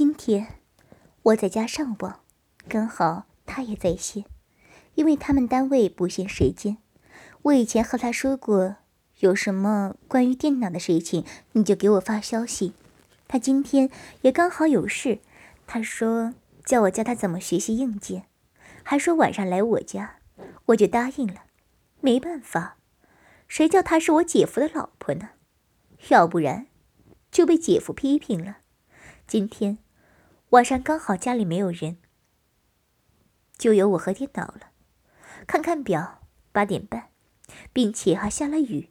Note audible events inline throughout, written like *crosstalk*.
今天我在家上网，刚好他也在线，因为他们单位不限时间。我以前和他说过，有什么关于电脑的事情，你就给我发消息。他今天也刚好有事，他说叫我教他怎么学习硬件，还说晚上来我家，我就答应了。没办法，谁叫他是我姐夫的老婆呢？要不然就被姐夫批评了。今天晚上刚好家里没有人，就由我和电脑了。看看表，八点半，并且还下了雨，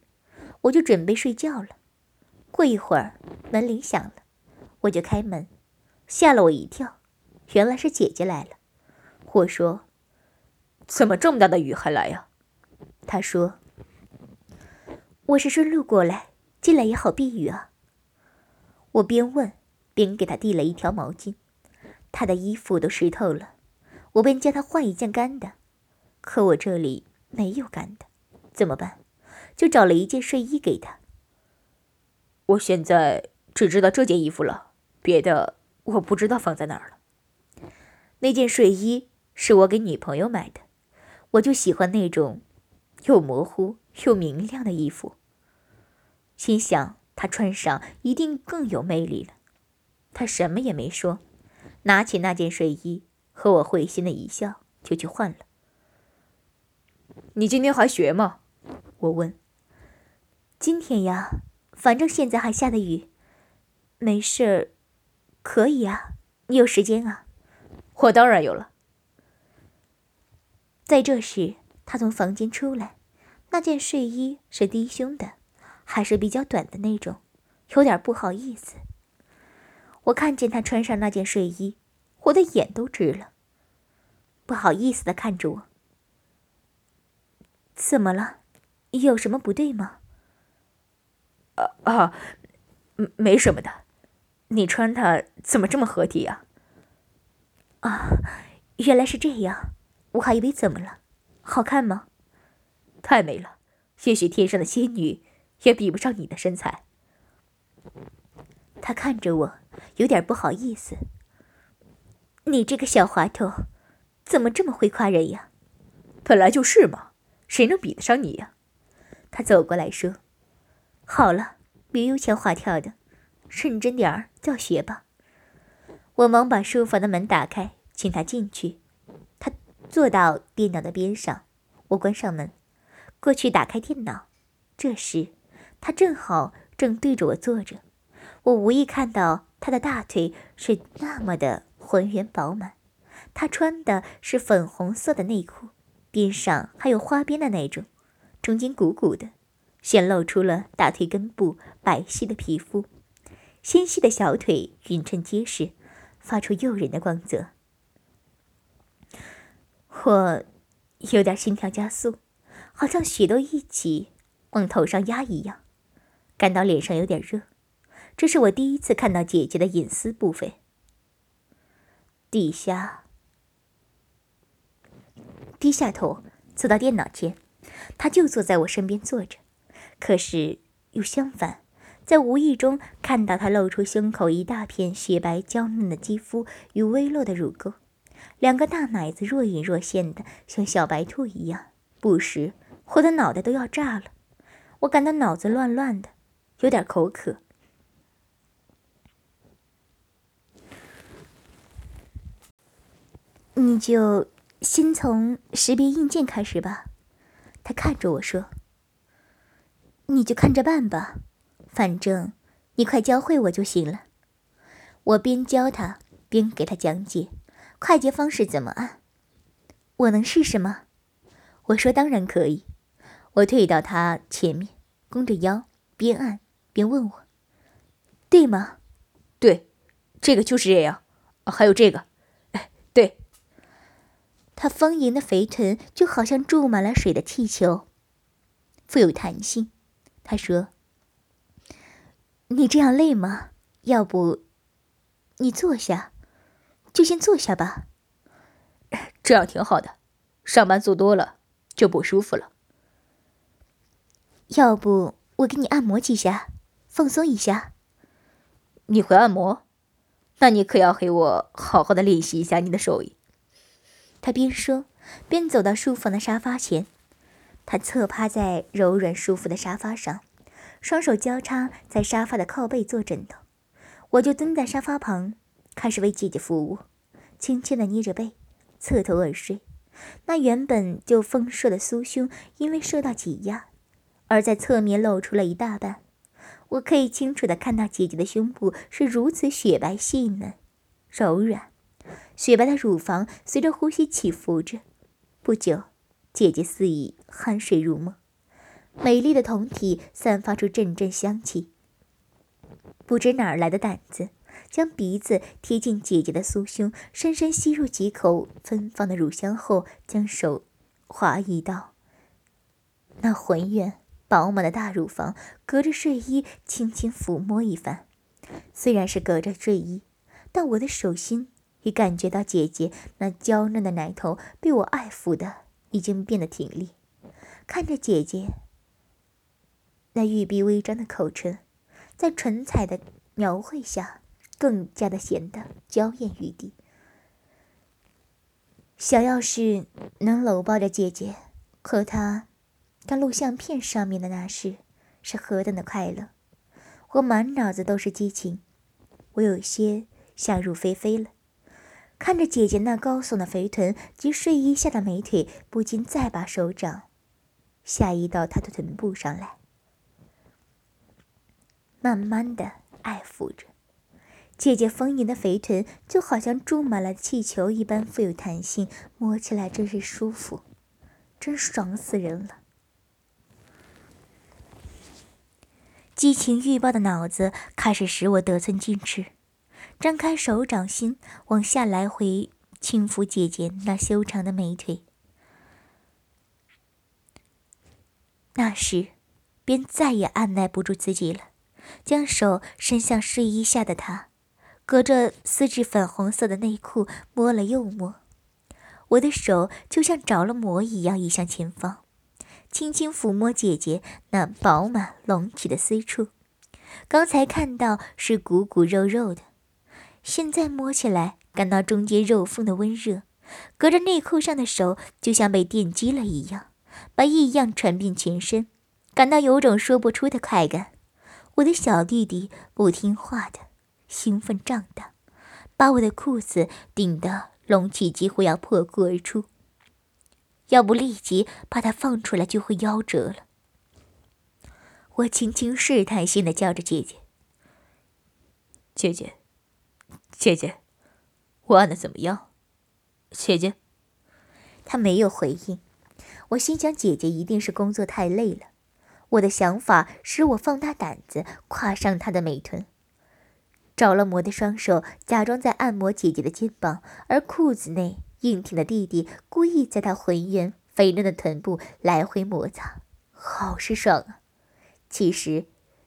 我就准备睡觉了。过一会儿，门铃响了。我就开门，吓了我一跳，原来是姐姐来了。我说：“怎么这么大的雨还来呀？”她说：“我是顺路过来，进来也好避雨啊。”我边问边给她递了一条毛巾，他的衣服都湿透了，我便叫他换一件干的。可我这里没有干的，怎么办？就找了一件睡衣给他。我现在只知道这件衣服了。别的我不知道放在哪儿了。那件睡衣是我给女朋友买的，我就喜欢那种又模糊又明亮的衣服。心想她穿上一定更有魅力了。他什么也没说，拿起那件睡衣和我会心的一笑，就去换了。你今天还学吗？我问。今天呀，反正现在还下的雨，没事儿。可以啊，你有时间啊？我当然有了。在这时，他从房间出来，那件睡衣是低胸的，还是比较短的那种，有点不好意思。我看见他穿上那件睡衣，我的眼都直了，不好意思的看着我。怎么了？有什么不对吗？啊啊，没什么的。你穿它怎么这么合体呀？啊，原来是这样，我还以为怎么了？好看吗？太美了，也许天上的仙女也比不上你的身材。他看着我，有点不好意思。你这个小滑头，怎么这么会夸人呀？本来就是嘛，谁能比得上你呀？他走过来说：“好了，别油腔滑调的。”认真点儿教学吧。我忙把书房的门打开，请他进去。他坐到电脑的边上，我关上门，过去打开电脑。这时，他正好正对着我坐着。我无意看到他的大腿是那么的浑圆饱满。他穿的是粉红色的内裤，边上还有花边的那种，中间鼓鼓的，显露出了大腿根部白皙的皮肤。纤细的小腿匀称结实，发出诱人的光泽。我有点心跳加速，好像血都一起往头上压一样，感到脸上有点热。这是我第一次看到姐姐的隐私部分。底下，低下头走到电脑前，他就坐在我身边坐着，可是又相反。在无意中看到他露出胸口一大片雪白娇嫩的肌肤与微弱的乳沟，两个大奶子若隐若现的，像小白兔一样。不时，我的脑袋都要炸了，我感到脑子乱乱的，有点口渴。你就先从识别硬件开始吧，他看着我说：“你就看着办吧。”反正你快教会我就行了。我边教他边给他讲解快捷方式怎么按。我能试试吗？我说当然可以。我退到他前面，弓着腰，边按边问我：“对吗？”“对，这个就是这样。”“还有这个。”“哎，对。”他丰盈的肥臀就好像注满了水的气球，富有弹性。他说。你这样累吗？要不，你坐下，就先坐下吧。这样挺好的，上班坐多了就不舒服了。要不我给你按摩几下，放松一下。你会按摩？那你可要给我好好的练习一下你的手艺。他边说边走到书房的沙发前，他侧趴在柔软舒服的沙发上，双手交叉在沙发的靠背做枕头。我就蹲在沙发旁，开始为姐姐服务，轻轻的捏着背，侧头而睡。那原本就丰硕的酥胸，因为受到挤压，而在侧面露出了一大半。我可以清楚的看到姐姐的胸部是如此雪白细嫩、柔软，雪白的乳房随着呼吸起伏着。不久，姐姐似已酣睡入梦，美丽的酮体散发出阵阵香气。不知哪儿来的胆子，将鼻子贴近姐姐的酥胸，深深吸入几口芬芳的乳香后，将手滑移到那浑圆。饱满的大乳房，隔着睡衣轻轻抚摸一番。虽然是隔着睡衣，但我的手心已感觉到姐姐那娇嫩的奶头被我爱抚的已经变得挺立。看着姐姐那玉臂微张的口唇，在唇彩的描绘下，更加的显得娇艳欲滴。想要是能搂抱着姐姐和她。看录像片上面的那事，是何等的快乐！我满脑子都是激情，我有些想入非非了。看着姐姐那高耸的肥臀及睡衣下的美腿，不禁再把手掌下移到她的臀部上来，慢慢的爱抚着。姐姐丰盈的肥臀就好像注满了气球一般富有弹性，摸起来真是舒服，真爽死人了。激情欲爆的脑子开始使我得寸进尺，张开手掌心往下来回轻抚姐姐那修长的美腿。那时，便再也按耐不住自己了，将手伸向睡衣下的她，隔着丝质粉红色的内裤摸了又摸，我的手就像着了魔一样移向前方。轻轻抚摸姐姐那饱满隆起的私处，刚才看到是鼓鼓肉肉的，现在摸起来感到中间肉缝的温热，隔着内裤上的手就像被电击了一样，把异样传遍全身，感到有种说不出的快感。我的小弟弟不听话的兴奋胀大，把我的裤子顶得隆起，几乎要破裤而出。要不立即把它放出来，就会夭折了。我轻轻试探性的叫着姐姐：“姐姐，姐姐，我按的怎么样？”姐姐，她没有回应。我心想，姐姐一定是工作太累了。我的想法使我放大胆子，跨上她的美臀，着了魔的双手假装在按摩姐姐的肩膀，而裤子内。硬挺的弟弟故意在他浑圆肥嫩的臀部来回摩擦，好是爽啊！其实，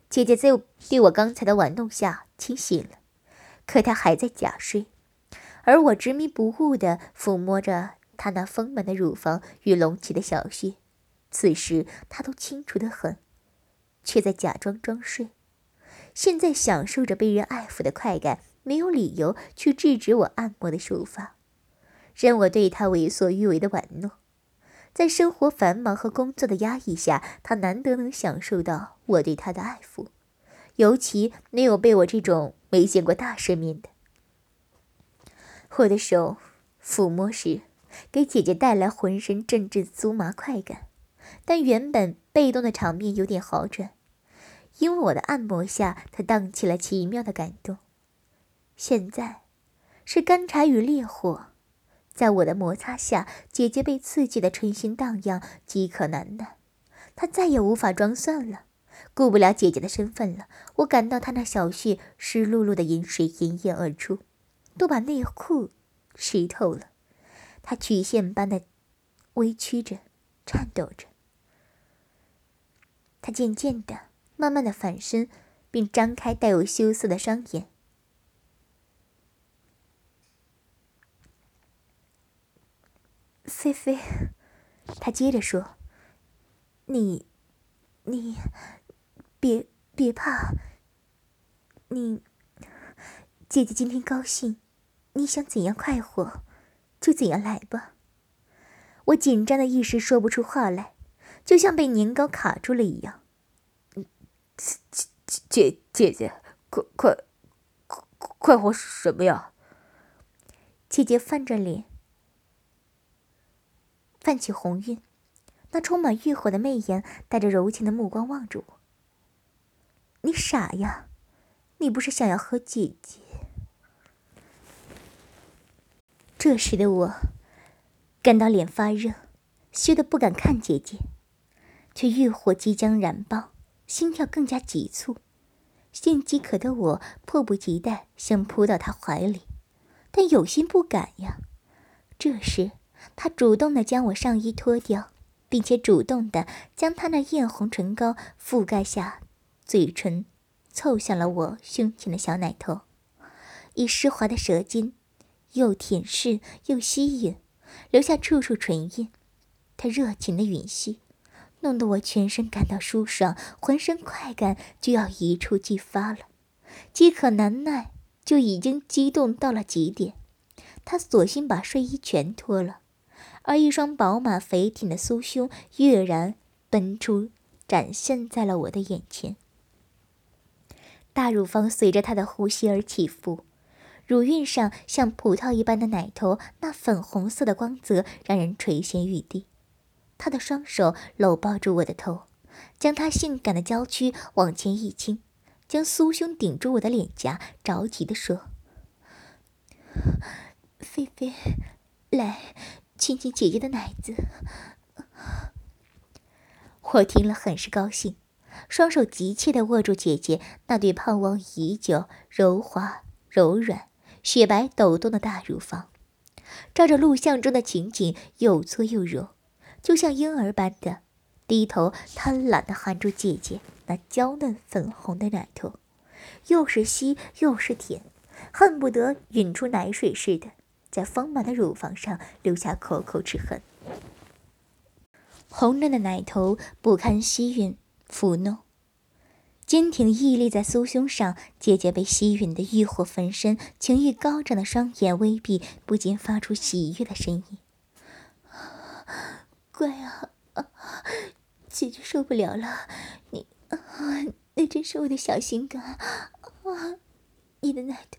姐姐在对我刚才的玩弄下清醒了，可他还在假睡，而我执迷不悟地抚摸着他那丰满的乳房与隆起的小穴，此时他都清楚得很，却在假装装睡。现在享受着被人爱抚的快感，没有理由去制止我按摩的手法。任我对他为所欲为的玩弄，在生活繁忙和工作的压抑下，他难得能享受到我对他的爱抚，尤其没有被我这种没见过大世面的。我的手抚摸时，给姐姐带来浑身阵阵酥麻快感，但原本被动的场面有点好转，因为我的按摩下，她荡起了奇妙的感动。现在，是干柴与烈火。在我的摩擦下，姐姐被刺激的春心荡漾，饥渴难耐。她再也无法装蒜了，顾不了姐姐的身份了。我感到她那小穴湿漉漉的饮水盈盈而出，都把内裤湿透了。她曲线般的微曲着，颤抖着。她渐渐的、慢慢的反身，并张开带有羞涩的双眼。菲菲，他接着说：“你，你，别别怕，你，姐姐今天高兴，你想怎样快活，就怎样来吧。我紧张的一时说不出话来，就像被年糕卡住了一样。姐姐姐，快快快快活什么呀？姐姐泛着脸，泛起红晕，那充满欲火的媚眼，带着柔情的目光望着我。你傻呀？你不是想要和姐姐？这时的我，感到脸发热，羞得不敢看姐姐，却欲火即将燃爆，心跳更加急促。性饥渴的我迫不及待想扑到她怀里，但有心不敢呀。这时，她主动的将我上衣脱掉，并且主动的将她那艳红唇膏覆盖下嘴唇，凑向了我胸前的小奶头，以湿滑的舌尖。又舔舐又吸引，留下处处唇印。他热情的吮吸，弄得我全身感到舒爽，浑身快感就要一触即发了。饥渴难耐，就已经激动到了极点。他索性把睡衣全脱了，而一双饱满肥挺的酥胸跃然奔出，展现在了我的眼前。大乳房随着他的呼吸而起伏。乳晕上像葡萄一般的奶头，那粉红色的光泽让人垂涎欲滴。他的双手搂抱住我的头，将他性感的娇躯往前一倾，将酥胸顶住我的脸颊，着急地说：“菲菲，来亲亲姐姐的奶子。”我听了很是高兴，双手急切地握住姐姐那对盼望已久、柔滑柔软。雪白抖动的大乳房，照着录像中的情景，又粗又柔，就像婴儿般的低头贪婪地含住姐姐那娇嫩粉红的奶头，又是吸又是舔，恨不得吮出奶水似的，在丰满的乳房上留下口口之痕。红嫩的奶头不堪吸吮抚弄。坚挺屹立在酥胸上，姐姐被吸吮的欲火焚身，情欲高涨的双眼微闭，不禁发出喜悦的声音：“乖啊，姐姐受不了了，你，那真是我的小心肝啊！你的奶头，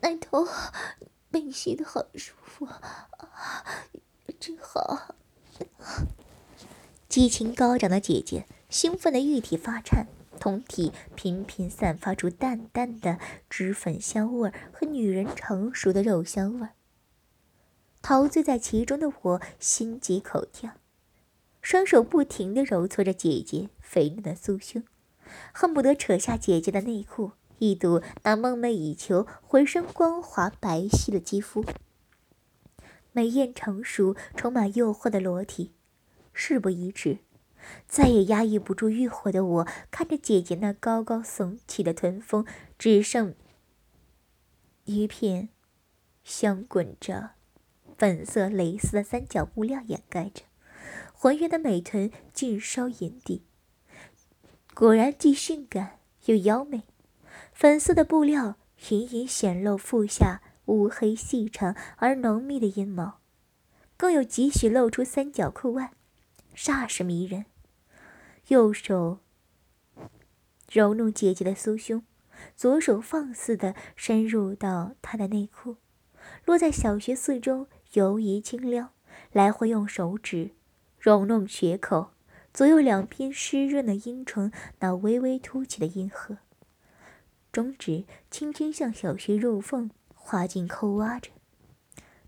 奶头被你吸的好舒服，真好。”激情高涨的姐姐。兴奋的玉体发颤，酮体频频散发出淡淡的脂粉香味和女人成熟的肉香味。陶醉在其中的我心急口跳，双手不停地揉搓着姐姐肥嫩的酥胸，恨不得扯下姐姐的内裤，一睹那梦寐以求、浑身光滑白皙的肌肤，美艳成熟、充满诱惑的裸体。事不宜迟。再也压抑不住欲火的我，看着姐姐那高高耸起的臀峰，只剩一片香滚着粉色蕾丝的三角布料掩盖着，浑圆的美臀尽收眼底。果然既性感又妖媚，粉色的布料隐隐显露腹下乌黑细长而浓密的阴毛，更有几许露出三角裤外，煞是迷人。右手揉弄姐姐的酥胸，左手放肆地深入到她的内裤，落在小穴四周游移轻撩，来回用手指揉弄穴口，左右两边湿润的阴唇那微微凸起的阴核，中指轻轻向小穴入缝划进抠挖着。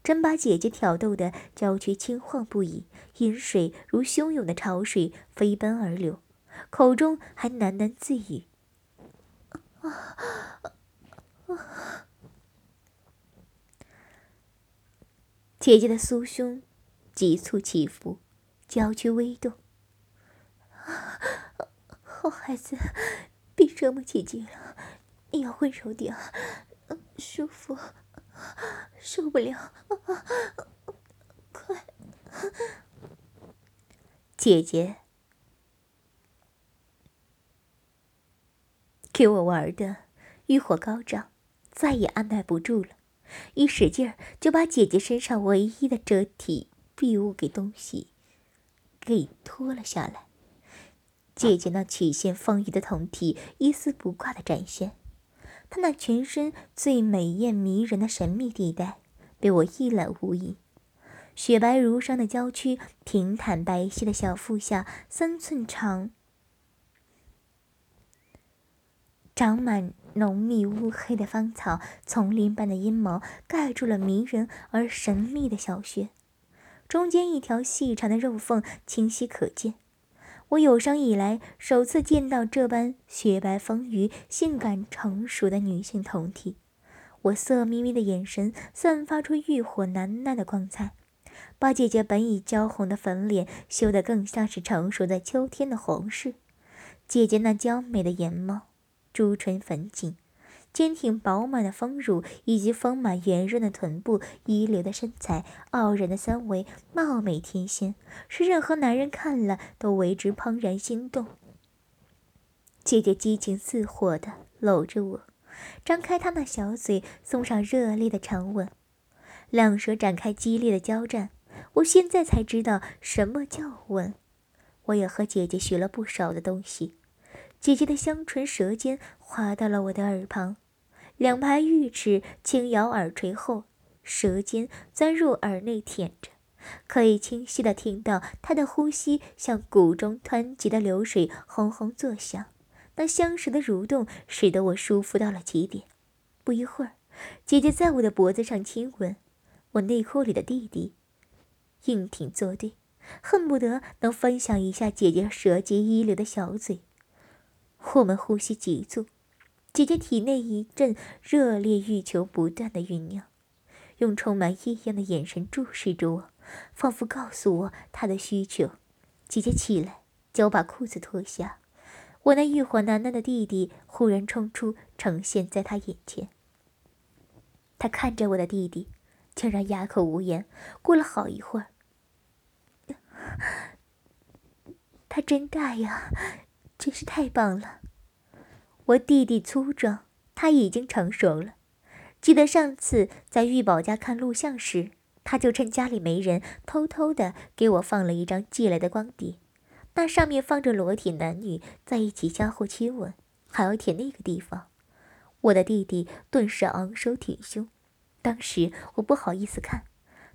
真把姐姐挑逗的娇躯轻晃不已，饮水如汹涌的潮水飞奔而流，口中还喃喃自语：“姐姐的酥胸急促起伏，娇躯微动。好孩子，别折磨姐姐了，你要温柔点，舒服。”受不了！快，姐姐，给我玩的欲火高涨，再也按耐不住了，一使劲儿就把姐姐身上唯一的遮体蔽物给东西给脱了下来。姐姐那曲线丰腴的胴体一丝不挂的展现，他那全身最美艳迷人的神秘地带被我一览无遗。雪白如霜的娇躯，平坦白皙的小腹下，三寸长。长满浓密乌黑的芳草，丛林般的阴毛盖住了迷人而神秘的小穴，中间一条细长的肉缝清晰可见。我有生以来首次见到这般雪白丰腴、性感成熟的女性酮体，我色眯眯的眼神散发出欲火难耐的光彩，把姐姐本已娇红的粉脸修得更像是成熟在秋天的红柿。姐姐那娇美的眼眸。朱唇粉颈，坚挺饱满的丰乳，以及丰满圆润的臀部，一流的身材，傲人的三围，貌美天仙，是任何男人看了都为之怦然心动。姐姐激情似火的搂着我，张开她那小嘴，送上热烈的长吻，两舌展开激烈的交战。我现在才知道什么叫吻，我也和姐姐学了不少的东西。姐姐的香唇舌尖滑到了我的耳旁，两排玉齿轻咬耳垂后，舌尖钻入耳内舔着，可以清晰的听到他的呼吸像谷中湍急的流水轰轰作响。那香舌的蠕动使得我舒服到了极点。不一会儿，姐姐在我的脖子上亲吻，我内裤里的弟弟硬挺作对，恨不得能分享一下姐姐舌尖一流的小嘴。我们呼吸急促，姐姐体内一阵热烈欲求不断的酝酿，用充满异样的眼神注视着我，仿佛告诉我她的需求。姐姐起来，叫我把裤子脱下。我那欲火难耐的弟弟忽然冲出，呈现在他眼前。他看着我的弟弟，竟然哑口无言。过了好一会儿，他真大呀！真是太棒了！我弟弟粗壮，他已经成熟了。记得上次在玉宝家看录像时，他就趁家里没人，偷偷的给我放了一张寄来的光碟，那上面放着裸体男女在一起相互亲吻，还要舔那个地方。我的弟弟顿时昂首挺胸。当时我不好意思看，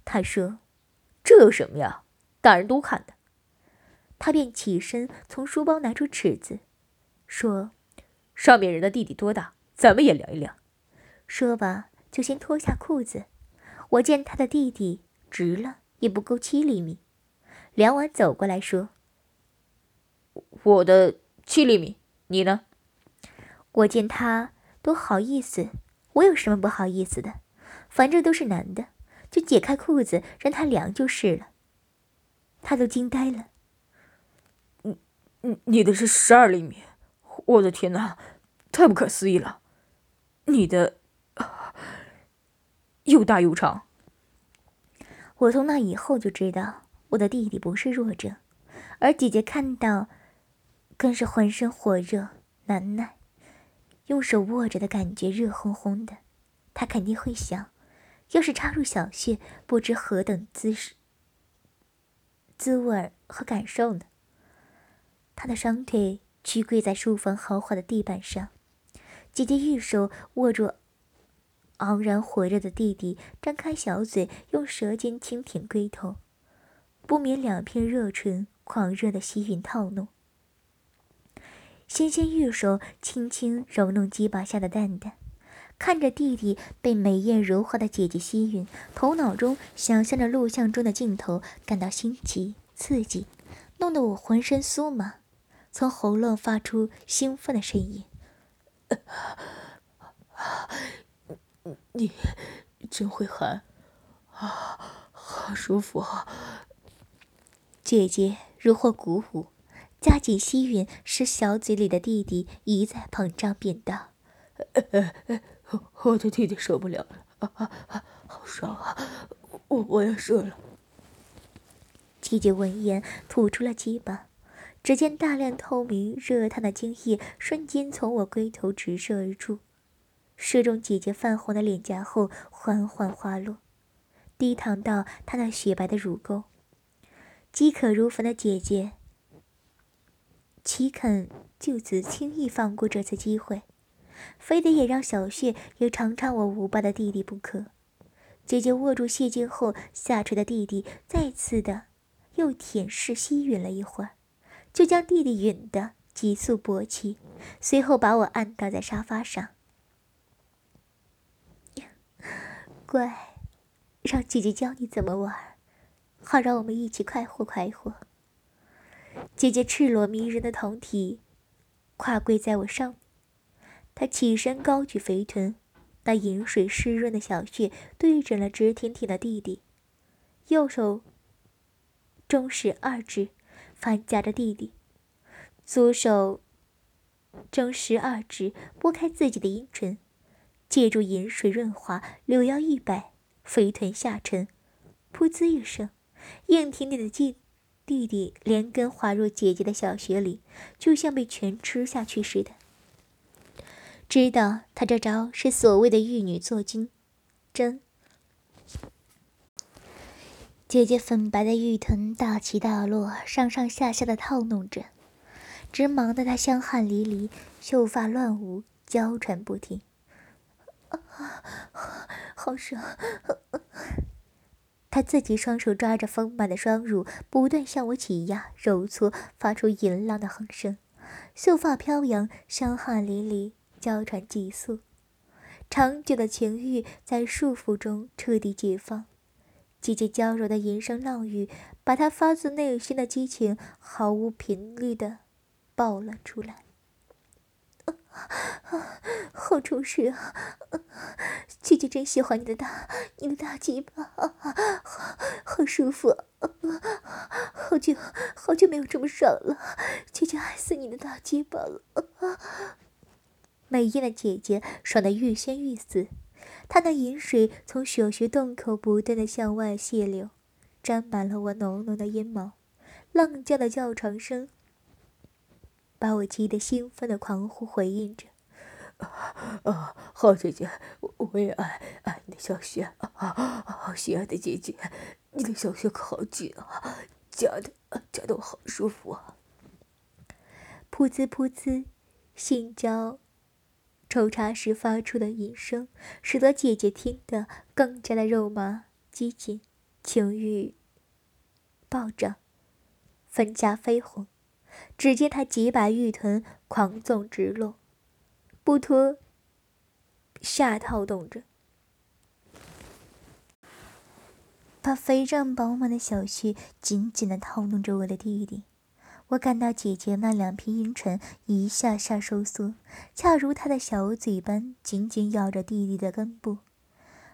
他说：“这有什么呀？大人都看的。”他便起身，从书包拿出尺子，说：“上面人的弟弟多大？咱们也量一量。”说吧，就先脱下裤子。我见他的弟弟直了也不够七厘米，量完走过来说：“我的七厘米，你呢？”我见他都好意思，我有什么不好意思的？反正都是男的，就解开裤子让他量就是了。他都惊呆了。你你的是十二厘米，我的天哪，太不可思议了！你的又大又长。我从那以后就知道我的弟弟不是弱者，而姐姐看到，更是浑身火热难耐，用手握着的感觉热烘烘的，她肯定会想，要是插入小穴，不知何等姿势、滋味和感受呢？他的双腿屈跪在书房豪华的地板上，姐姐玉手握住昂然火热的弟弟，张开小嘴，用舌尖轻舔龟头，不免两片热唇狂热的吸吮套弄。纤纤玉手轻轻揉弄鸡巴下的蛋蛋，看着弟弟被美艳如花的姐姐吸吮，头脑中想象着录像中的镜头，感到新奇刺激，弄得我浑身酥麻。从喉咙发出兴奋的声音：“你真会喊，啊，好舒服！”姐姐如获鼓舞，加紧吸吮，使小嘴里的弟弟一再膨胀变大。我的弟弟受不了了，啊啊啊！好爽啊！我我要射了。姐姐闻言吐出了鸡巴。只见大量透明、热烫的精液瞬间从我龟头直射而出，射中姐姐泛红的脸颊后，缓缓滑落，低淌到她那雪白的乳沟。饥渴如焚的姐姐，岂肯就此轻易放过这次机会？非得也让小穴也尝尝我无霸的弟弟不可。姐姐握住谢剑后下垂的弟弟，再次的又舔舐吸吮了一会儿，就将弟弟吮得急速勃起，随后把我按倒在沙发上。*laughs* 乖，让姐姐教你怎么玩，好让我们一起快活快活。姐姐赤裸迷人的胴体，跨跪在我上。她起身，高举肥臀，那饮水湿润的小穴对准了直挺挺的弟弟，右手中食二指反夹着弟弟，左手中十二指拨开自己的阴唇，借助饮水润滑，柳腰一摆，肥臀下沉，噗呲一声，硬挺挺的弟弟弟连根滑入姐姐的小穴里，就像被全吃下去似的。知道他这招是所谓的玉女做精针。姐姐粉白的玉臀大起大落，上上下下的套弄着，直忙得她香汗淋漓，秀发乱舞，娇喘不停。啊好爽！她自己双手抓着丰满的双乳，不断向我挤压、揉搓，发出淫浪的哼声，秀发飘扬，香汗淋漓。娇喘急速，长久的情欲在束缚中彻底解放。姐姐娇柔的吟声浪语，把她发自内心的激情毫无频率的爆了出来。啊好充实啊！姐姐真喜欢你的大，你的大鸡巴，好，好舒服。好久好久没有这么爽了，姐姐爱死你的大鸡巴了。美艳的姐姐爽得欲仙欲死，她那饮水从小穴洞口不断的向外泄流，沾满了我浓浓的阴毛，浪叫的叫床声把我激得兴奋的狂呼回应着。啊啊，好姐姐，我我也爱爱你的小穴啊啊！心爱的姐姐，你的小穴可好紧啊，夹的夹的我好舒服啊！噗呲噗呲，性交。抽插时发出的音声，使得姐姐听得更加的肉麻、激进，情欲暴涨，粉颊绯红。只见她洁白玉臀狂纵直落，不脱下套动着，把肥胀饱满的小穴紧紧的套弄着我的弟弟。我感到姐姐那两片阴唇一下下收缩，恰如她的小嘴般紧紧咬着弟弟的根部。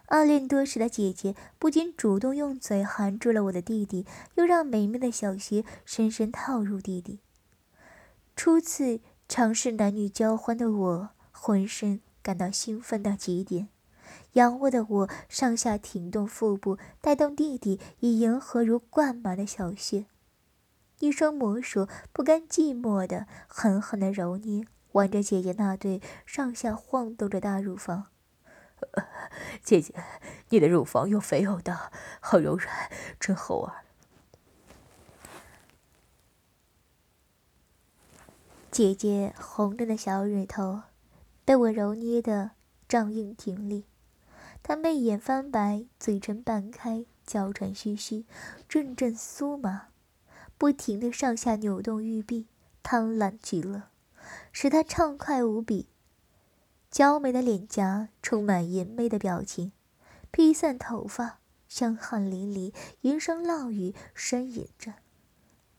暗恋多时的姐姐不仅主动用嘴含住了我的弟弟，又让美妙的小穴深深套入弟弟。初次尝试男女交欢的我，浑身感到兴奋到极点。仰卧的我上下挺动腹部，带动弟弟以迎合如灌满的小穴。一双魔手不甘寂寞的狠狠的揉捏，玩着姐姐那对上下晃动着大乳房。*laughs* 姐姐，你的乳房又肥又大，好柔软，真好玩。姐姐红着的小乳头被我揉捏的胀硬挺立，她媚眼翻白，嘴唇半开，娇喘吁吁，阵阵酥麻。不停的上下扭动玉臂，贪婪极了，使他畅快无比。娇美的脸颊充满淫媚的表情，披散头发，香汗淋漓，云声浪语，呻吟着：“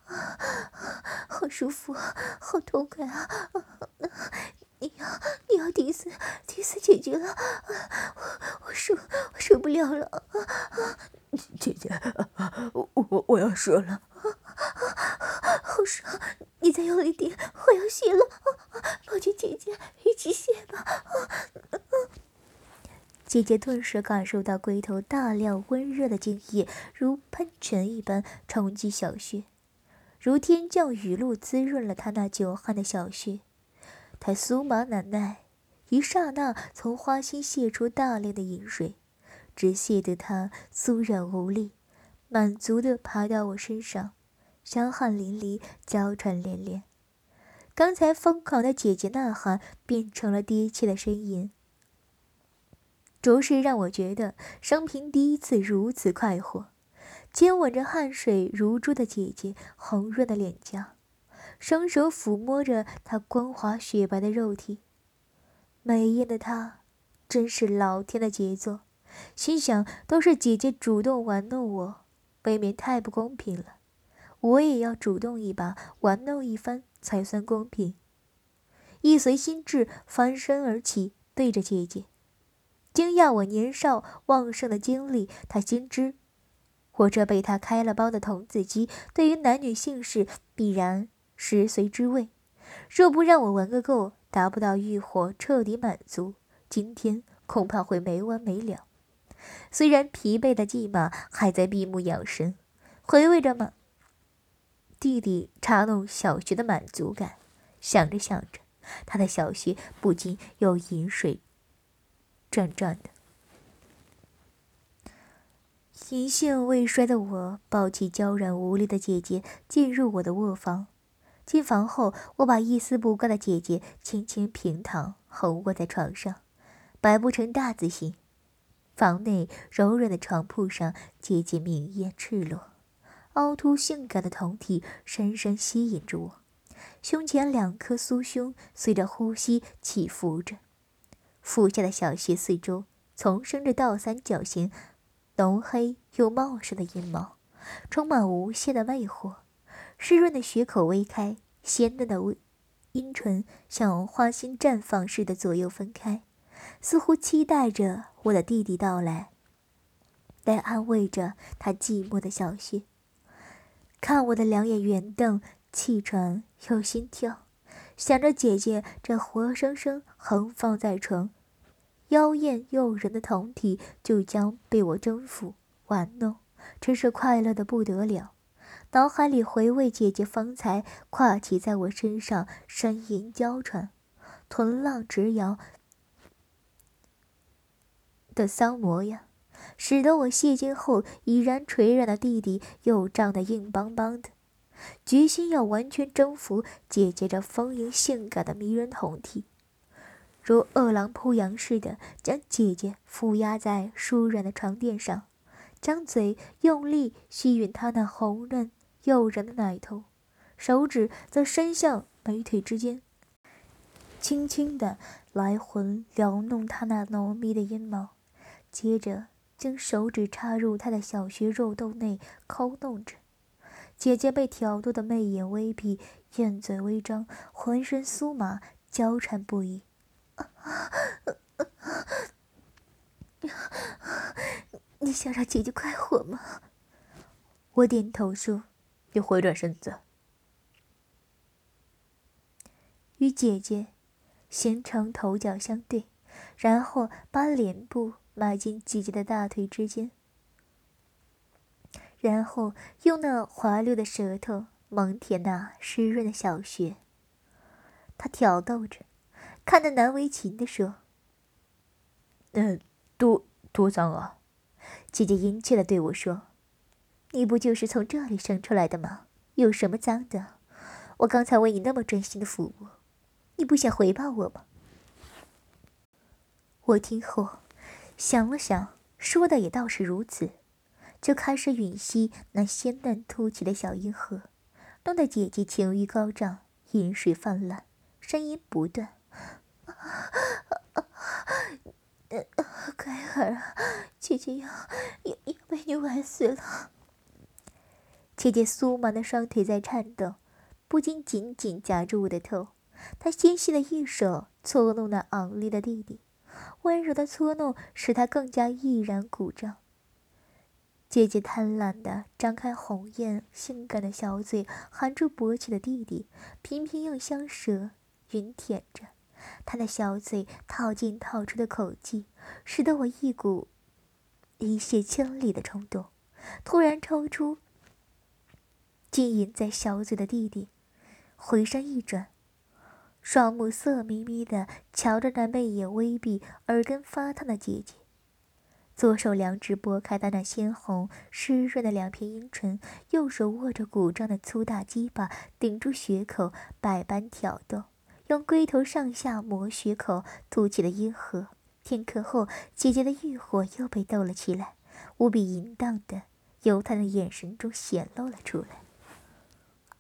*laughs* 好舒服，好痛快啊！*laughs* 你要，你要滴死，滴死姐姐了！我，我受，我受不了了！姐姐，我我我要射了！”好爽！你再用力点，我要泄了！抱紧姐姐，一起泄吧！姐姐顿时感受到龟头大量温热的精液如喷泉一般冲击小穴，如天降雨露滋润了她那久旱的小穴。他酥麻难耐，一刹那从花心泄出大量的饮水，只泄得他酥软无力，满足地爬到我身上，伤汗淋漓，娇喘连连。刚才疯狂的姐姐呐喊变成了低切的呻吟，着实让我觉得生平第一次如此快活。接吻着汗水如珠的姐姐红润的脸颊，双手抚摸着她光滑雪白的肉体，美艳的她，真是老天的杰作。心想，都是姐姐主动玩弄我，未免太不公平了。我也要主动一把，玩弄一番才算公平。一随心智，翻身而起，对着姐姐，惊讶我年少旺盛的精力。他心知。我这被他开了包的童子鸡，对于男女性事必然食髓知味。若不让我玩个够，达不到欲火彻底满足，今天恐怕会没完没了。虽然疲惫的寂马还在闭目养神，回味着嘛弟弟插弄小穴的满足感，想着想着，他的小穴不禁又饮水转转的。银杏未衰的我，抱起娇软无力的姐姐，进入我的卧房。进房后，我把一丝不挂的姐姐轻轻平躺，横卧在床上，摆不成大字形。房内柔软的床铺上，姐姐明艳赤裸，凹凸性感的酮体深深吸引着我。胸前两颗酥胸随着呼吸起伏着，腹下的小穴四周丛生着倒三角形。浓黑又茂盛的阴毛，充满无限的魅惑。湿润的血口微开，鲜嫩的阴唇像花心绽放似的左右分开，似乎期待着我的弟弟到来，来安慰着他寂寞的小穴。看我的两眼圆瞪，气喘又心跳，想着姐姐这活生生横放在床。妖艳诱人的酮体就将被我征服玩弄，真是快乐的不得了。脑海里回味姐姐方才跨骑在我身上呻吟娇喘、臀浪直摇的骚模样，使得我泄精后已然垂软的弟弟又胀得硬邦邦的，决心要完全征服姐姐这丰盈性感的迷人酮体。如饿狼扑羊似的将姐姐负压在舒软的床垫上，将嘴用力吸吮她那红润诱人的奶头，手指则伸向美腿之间，轻轻地来回撩弄她那浓密的阴毛，接着将手指插入她的小穴肉洞内抠弄着。姐姐被挑逗的媚眼微闭，燕嘴微张，浑身酥麻，娇喘不已。*laughs* 你想让姐姐快活吗？我点头说：“你回转身子，与姐姐形成头脚相对，然后把脸部埋进姐姐的大腿之间，然后用那滑溜的舌头猛舔那湿润的小穴。”他挑逗着。看得难为情的说：“嗯，多多脏啊！”姐姐殷切的对我说：“你不就是从这里生出来的吗？有什么脏的？我刚才为你那么专心的服务，你不想回报我吗？”我听后想了想，说的也倒是如此，就开始吮吸那鲜嫩凸起的小阴核，弄得姐姐情欲高涨，饮水泛滥，声音不断。*laughs* 乖儿啊，姐姐要要要被你玩死了！姐姐酥麻的双腿在颤抖，不禁紧紧夹住我的头。她纤细的一手搓弄那昂立的弟弟，温柔的搓弄使他更加毅然鼓胀。姐姐贪婪的张开红艳性感的小嘴，含住勃起的弟弟，频频用香舌吮舔着。她的小嘴套进套出的口技，使得我一股一泻千里的冲动。突然抽出浸淫在小嘴的弟弟，回身一转，双目色眯眯的瞧着那媚眼微闭、耳根发烫的姐姐，左手两指拨开她那鲜红湿润的两片阴唇，右手握着鼓胀的粗大鸡巴，顶住血口，百般挑逗，用龟头上下磨血口，凸起的阴核。片刻后，姐姐的欲火又被逗了起来，无比淫荡的由她的眼神中显露了出来。